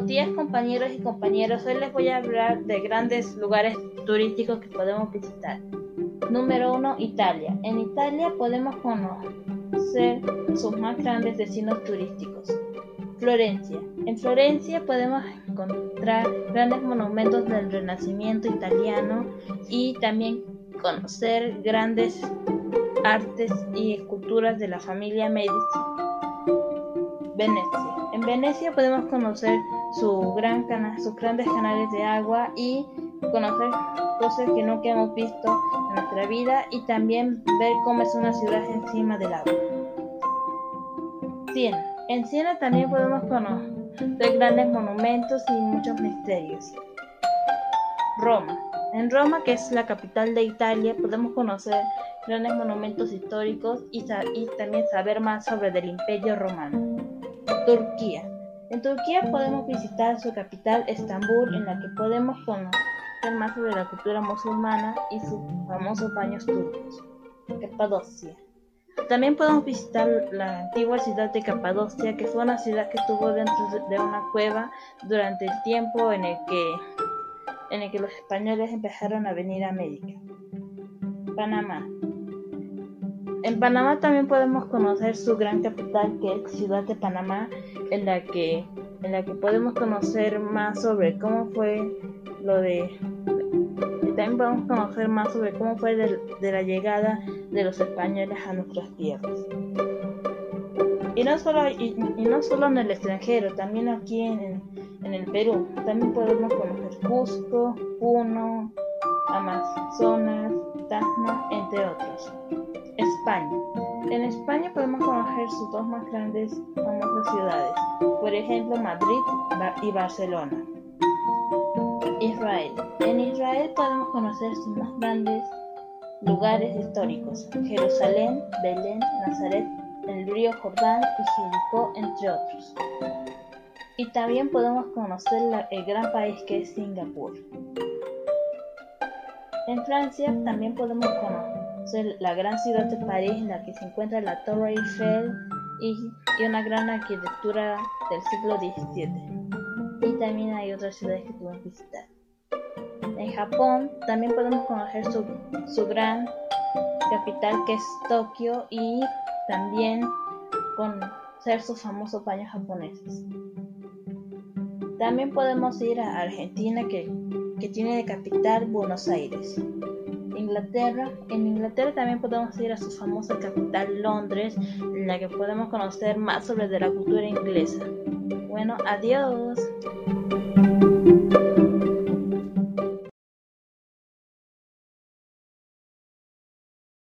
Buenos días compañeros y compañeras, hoy les voy a hablar de grandes lugares turísticos que podemos visitar. Número 1, Italia. En Italia podemos conocer sus más grandes destinos turísticos. Florencia. En Florencia podemos encontrar grandes monumentos del Renacimiento italiano y también conocer grandes artes y esculturas de la familia Medici. Venecia. En Venecia podemos conocer sus grandes canales de agua y conocer cosas que nunca hemos visto en nuestra vida y también ver cómo es una ciudad encima del agua. Siena. En Siena también podemos conocer grandes monumentos y muchos misterios. Roma. En Roma, que es la capital de Italia, podemos conocer grandes monumentos históricos y también saber más sobre el imperio romano. Turquía. En Turquía podemos visitar su capital Estambul, en la que podemos conocer más sobre la cultura musulmana y sus famosos baños turcos. Capadocia. También podemos visitar la antigua ciudad de Capadocia, que fue una ciudad que estuvo dentro de una cueva durante el tiempo en el que, en el que los españoles empezaron a venir a América. Panamá. En Panamá también podemos conocer su gran capital, que es Ciudad de Panamá, en la que, en la que podemos conocer más sobre cómo fue lo de... Y también podemos conocer más sobre cómo fue de, la llegada de los españoles a nuestras tierras. Y no solo, y, no solo en el extranjero, también aquí en, en el Perú. También podemos conocer Cusco, Puno, Amazonas, Tacna, entre otros. España. En España podemos conocer sus dos más grandes famosas ciudades, por ejemplo Madrid y Barcelona. Israel. En Israel podemos conocer sus más grandes lugares históricos, Jerusalén, Belén, Nazaret, el río Jordán y Jericó, entre otros. Y también podemos conocer el gran país que es Singapur. En Francia también podemos conocer la gran ciudad de París en la que se encuentra la Torre Eiffel y, una gran arquitectura del siglo XVII. Y también hay otras ciudades que podemos visitar. En Japón también podemos conocer su, su gran capital que es Tokio y también conocer sus famosos baños japoneses. También podemos ir a Argentina que, que tiene de capital Buenos Aires. Inglaterra. En Inglaterra también podemos ir a su famosa capital Londres, en la que podemos conocer más sobre la cultura inglesa. Bueno, adiós.